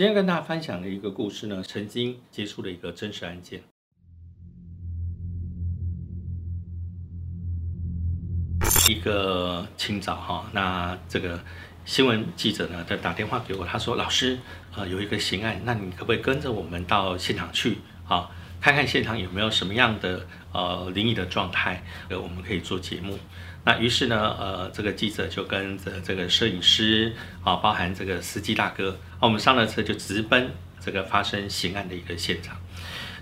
今天跟大家分享的一个故事呢，曾经接触的一个真实案件。一个清早哈，那这个新闻记者呢，在打电话给我，他说：“老师，呃，有一个刑案，那你可不可以跟着我们到现场去啊，看看现场有没有什么样的呃灵异的状态，呃，我们可以做节目。”那于是呢，呃，这个记者就跟着这个摄影师啊，包含这个司机大哥，啊，我们上了车就直奔这个发生刑案的一个现场。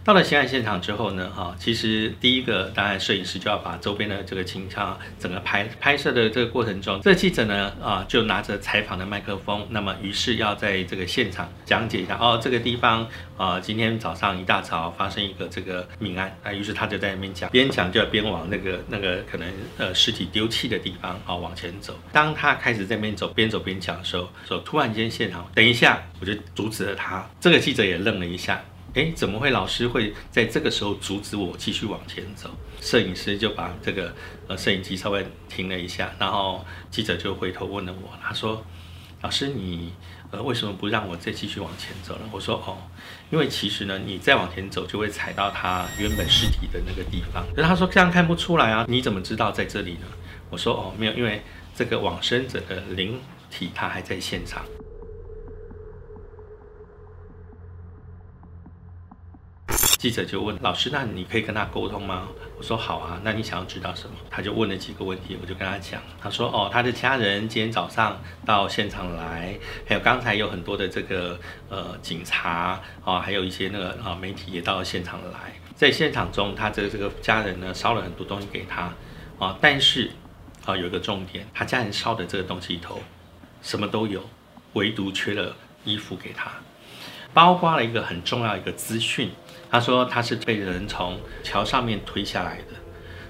到了刑案现场之后呢，哈，其实第一个当然摄影师就要把周边的这个情况整个拍拍摄的这个过程中，这记者呢，啊，就拿着采访的麦克风，那么于是要在这个现场讲解一下，哦，这个地方啊，今天早上一大早发生一个这个命案，啊，于是他就在那边讲，边讲就要边往那个那个可能呃尸体丢弃的地方啊往前走。当他开始在那边走，边走边讲的时候，说突然间现场，等一下，我就阻止了他。这个记者也愣了一下。哎，怎么会老师会在这个时候阻止我继续往前走？摄影师就把这个呃摄影机稍微停了一下，然后记者就回头问了我，他说：“老师，你呃为什么不让我再继续往前走呢？”我说：“哦，因为其实呢，你再往前走就会踩到他原本尸体的那个地方。”他说这样看不出来啊，你怎么知道在这里呢？我说：“哦，没有，因为这个往生者的灵体他还在现场。”记者就问老师：“那你可以跟他沟通吗？”我说：“好啊。”那你想要知道什么？他就问了几个问题，我就跟他讲。他说：“哦，他的家人今天早上到现场来，还有刚才有很多的这个呃警察啊，还有一些那个啊媒体也到了现场来。在现场中，他这个这个家人呢烧了很多东西给他啊，但是啊有一个重点，他家人烧的这个东西里头什么都有，唯独缺了衣服给他，包括了一个很重要一个资讯。”他说他是被人从桥上面推下来的，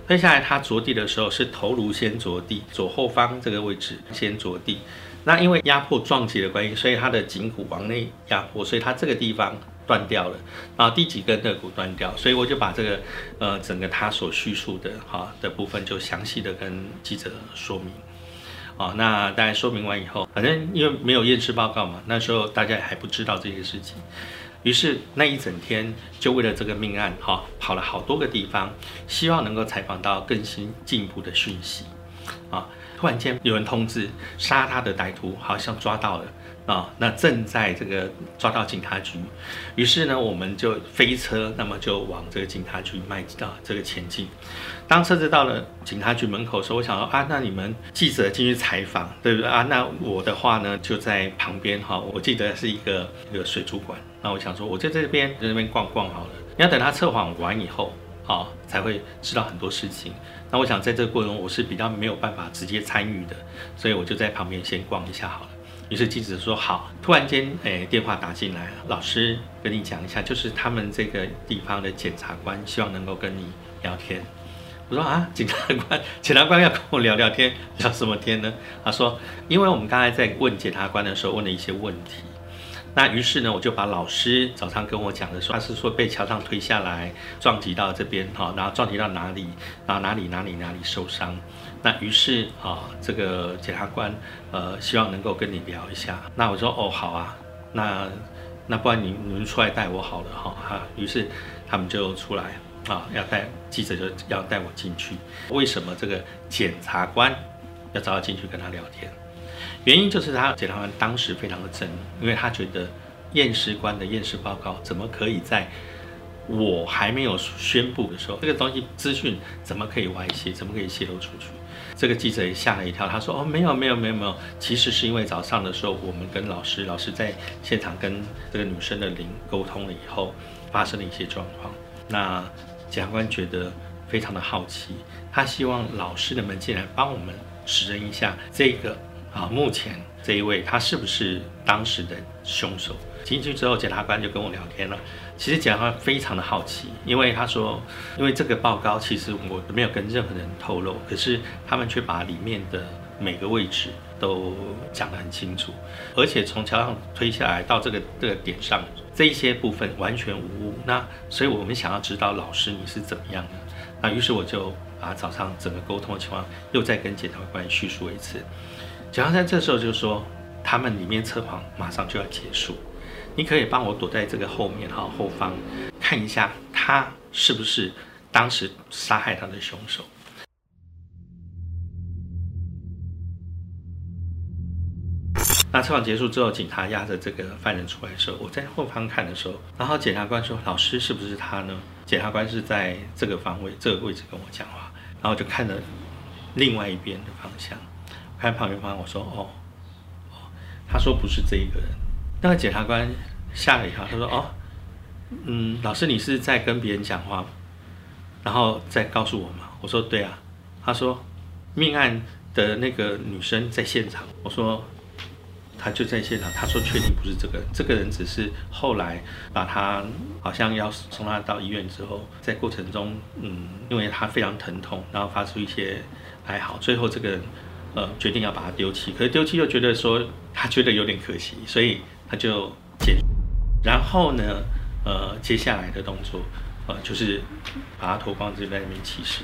推下来他着地的时候是头颅先着地，左后方这个位置先着地。那因为压迫撞击的关系，所以他的颈骨往内压迫，所以他这个地方断掉了啊，第几根肋骨断掉。所以我就把这个呃整个他所叙述的哈的部分就详细的跟记者说明。哦，那大家说明完以后，反正因为没有验尸报告嘛，那时候大家也还不知道这些事情。于是那一整天就为了这个命案，哈，跑了好多个地方，希望能够采访到更新进一步的讯息。啊，突然间有人通知杀他的歹徒好像抓到了。啊，那正在这个抓到警察局，于是呢，我们就飞车，那么就往这个警察局迈到这个前进。当车子到了警察局门口的时候，我想说啊，那你们记者进去采访，对不对啊？那我的话呢，就在旁边哈，我记得是一个一个水族馆。那我想说，我就在这边在那边逛逛好了。你要等他测谎完以后啊，才会知道很多事情。那我想在这个过程中，我是比较没有办法直接参与的，所以我就在旁边先逛一下好了。于是记者说好，突然间，诶，电话打进来，老师跟你讲一下，就是他们这个地方的检察官希望能够跟你聊天。我说啊，检察官，检察官要跟我聊聊天，聊什么天呢？他说，因为我们刚才在问检察官的时候问了一些问题，那于是呢，我就把老师早上跟我讲的说，他是说被桥上推下来，撞击到这边哈，然后撞击到哪里，然后哪里哪里哪里受伤。那于是啊，这个检察官呃希望能够跟你聊一下。那我说哦好啊，那那不然你你们出来带我好了哈哈。于是他们就出来啊，要带记者就要带我进去。为什么这个检察官要找我进去跟他聊天？原因就是他检察官当时非常的震怒，因为他觉得验尸官的验尸报告怎么可以在。我还没有宣布的时候，这个东西资讯怎么可以外泄？怎么可以泄露出去？这个记者也吓了一跳，他说：“哦，没有，没有，没有，没有。其实是因为早上的时候，我们跟老师，老师在现场跟这个女生的灵沟通了以后，发生了一些状况。那检察官觉得非常的好奇，他希望老师能不能进来帮我们指认一下这个啊，目前这一位他是不是当时的凶手？”进去之后，检察官就跟我聊天了。其实检察官非常的好奇，因为他说，因为这个报告其实我没有跟任何人透露，可是他们却把里面的每个位置都讲得很清楚，而且从桥上推下来到这个这个点上，这一些部分完全无误。那所以我们想要知道老师你是怎么样的。那于是我就把早上整个沟通的情况又再跟检察官叙述一次。检察官这时候就说，他们里面测谎马上就要结束。你可以帮我躲在这个后面哈后方，看一下他是不是当时杀害他的凶手。那测谎结束之后，警察押着这个犯人出来的时候，我在后方看的时候，然后检察官说：“老师是不是他呢？”检察官是在这个方位、这个位置跟我讲话，然后就看着另外一边的方向，看旁边方，我说：“哦，哦。”他说：“不是这一个人。”那个检察官吓了一跳，他说：“哦，嗯，老师你是在跟别人讲话，然后再告诉我吗？”我说：“对啊。”他说：“命案的那个女生在现场。”我说。他就在现场，他说确定不是这个，这个人只是后来把他好像要送他到医院之后，在过程中，嗯，因为他非常疼痛，然后发出一些哀嚎，最后这个人呃决定要把他丢弃，可是丢弃又觉得说他觉得有点可惜，所以他就捡，然后呢，呃，接下来的动作呃就是把他脱光，就在那边起尸。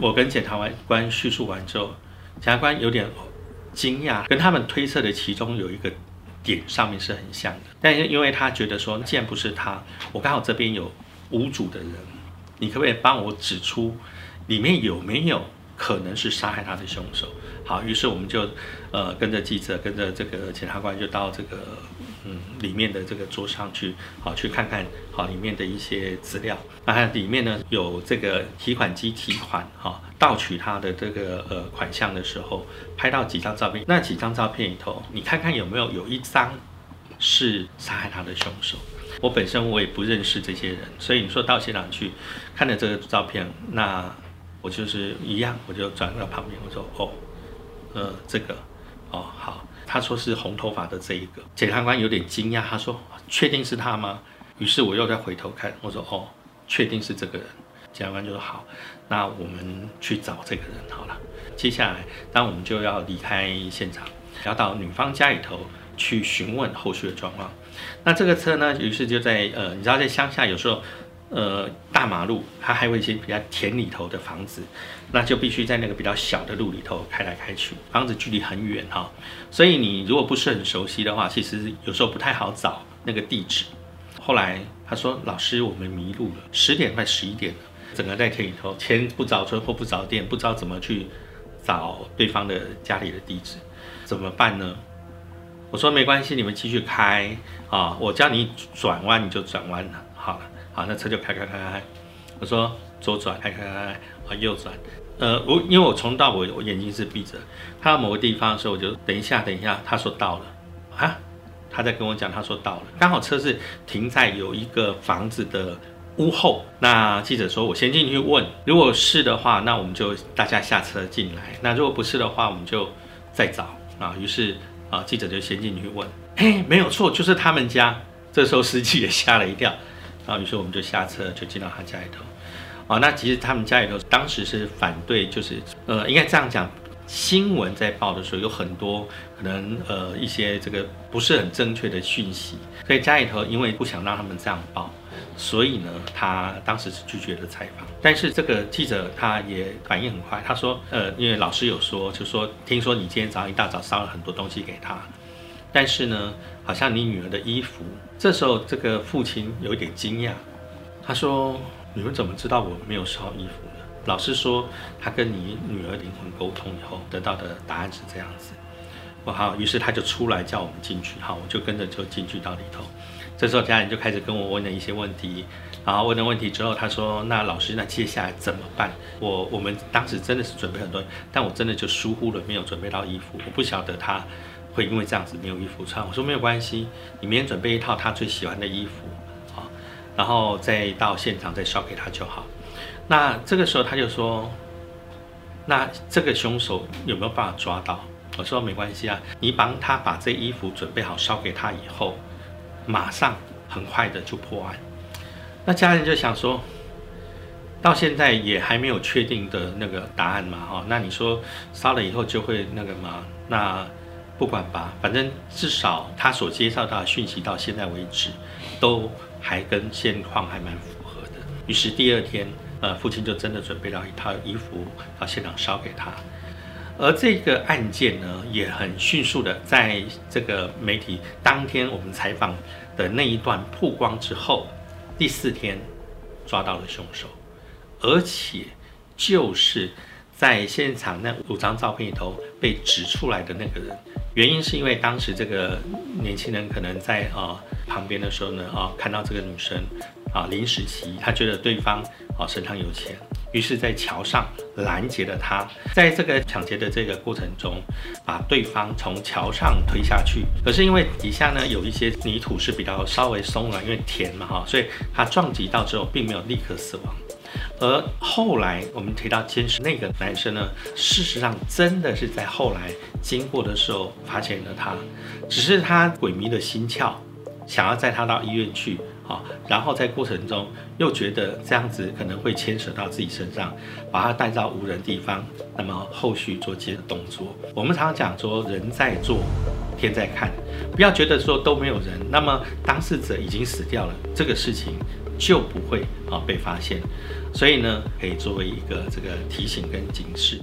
我跟检察官叙述完之后，检察官有点。惊讶，跟他们推测的其中有一个点上面是很像的，但是因为他觉得说，既然不是他，我刚好这边有无主的人，你可不可以帮我指出里面有没有可能是杀害他的凶手？好，于是我们就呃跟着记者，跟着这个检察官就到这个。嗯，里面的这个桌上去，好去看看，好里面的一些资料。那里面呢有这个提款机提款，哈盗取他的这个呃款项的时候，拍到几张照片。那几张照片里头，你看看有没有有一张是杀害他的凶手。我本身我也不认识这些人，所以你说到现场去看了这个照片，那我就是一样，我就转到旁边，我说哦，呃这个，哦好。他说是红头发的这一个，检察官有点惊讶，他说：“确定是他吗？”于是我又再回头看，我说：“哦，确定是这个人。”检察官就说：“好，那我们去找这个人好了。”接下来，那我们就要离开现场，要到女方家里头去询问后续的状况。那这个车呢，于是就在呃，你知道在乡下有时候。呃，大马路它还有一些比较田里头的房子，那就必须在那个比较小的路里头开来开去，房子距离很远哈，所以你如果不是很熟悉的话，其实有时候不太好找那个地址。后来他说：“老师，我们迷路了，十点快十一点了，整个在田里头，前不着村后不着店，不知道怎么去找对方的家里的地址，怎么办呢？”我说：“没关系，你们继续开啊，我叫你转弯你就转弯了，好了。”好，那车就开开开开，我说左转，开开开开，啊右转，呃我因为我从到我我眼睛是闭着，看到某个地方的时候我就等一下等一下，他说到了，啊，他在跟我讲他说到了，刚好车是停在有一个房子的屋后，那记者说我先进去问，如果是的话，那我们就大家下车进来，那如果不是的话，我们就再找啊，于是啊记者就先进去问，嘿没有错，就是他们家，这时候司机也吓了一跳。然后，于是我们就下车，就进到他家里头。哦，那其实他们家里头当时是反对，就是呃，应该这样讲，新闻在报的时候有很多可能呃一些这个不是很正确的讯息，所以家里头因为不想让他们这样报，所以呢，他当时是拒绝了采访。但是这个记者他也反应很快，他说，呃，因为老师有说，就说听说你今天早上一大早烧了很多东西给他。但是呢，好像你女儿的衣服。这时候，这个父亲有一点惊讶，他说：“你们怎么知道我没有烧衣服呢？”老师说，他跟你女儿灵魂沟通以后得到的答案是这样子。我好，于是他就出来叫我们进去，好，我就跟着就进去到里头。这时候家人就开始跟我问了一些问题，然后问了问题之后，他说：“那老师，那接下来怎么办？”我我们当时真的是准备很多，但我真的就疏忽了，没有准备到衣服，我不晓得他。会因为这样子没有衣服穿，我说没有关系，你明天准备一套他最喜欢的衣服，啊，然后再到现场再烧给他就好。那这个时候他就说，那这个凶手有没有办法抓到？我说没关系啊，你帮他把这衣服准备好烧给他以后，马上很快的就破案。那家人就想说，到现在也还没有确定的那个答案嘛，哈，那你说烧了以后就会那个吗？那不管吧，反正至少他所接受到的讯息到现在为止，都还跟现况还蛮符合的。于是第二天，呃，父亲就真的准备了一套衣服到现场烧给他。而这个案件呢，也很迅速的在这个媒体当天我们采访的那一段曝光之后，第四天抓到了凶手，而且就是在现场那五张照片里头被指出来的那个人。原因是因为当时这个年轻人可能在啊旁边的时候呢，啊看到这个女生啊临时起意，他觉得对方啊身上有钱。于是，在桥上拦截了他，在这个抢劫的这个过程中，把对方从桥上推下去。可是因为底下呢有一些泥土是比较稍微松软，因为甜嘛哈，所以他撞击到之后并没有立刻死亡。而后来我们提到监视那个男生呢，事实上真的是在后来经过的时候发现了他，只是他鬼迷的心窍，想要载他到医院去。好，然后在过程中又觉得这样子可能会牵扯到自己身上，把他带到无人地方，那么后续做接的动作。我们常常讲说，人在做，天在看，不要觉得说都没有人，那么当事者已经死掉了，这个事情就不会啊被发现。所以呢，可以作为一个这个提醒跟警示。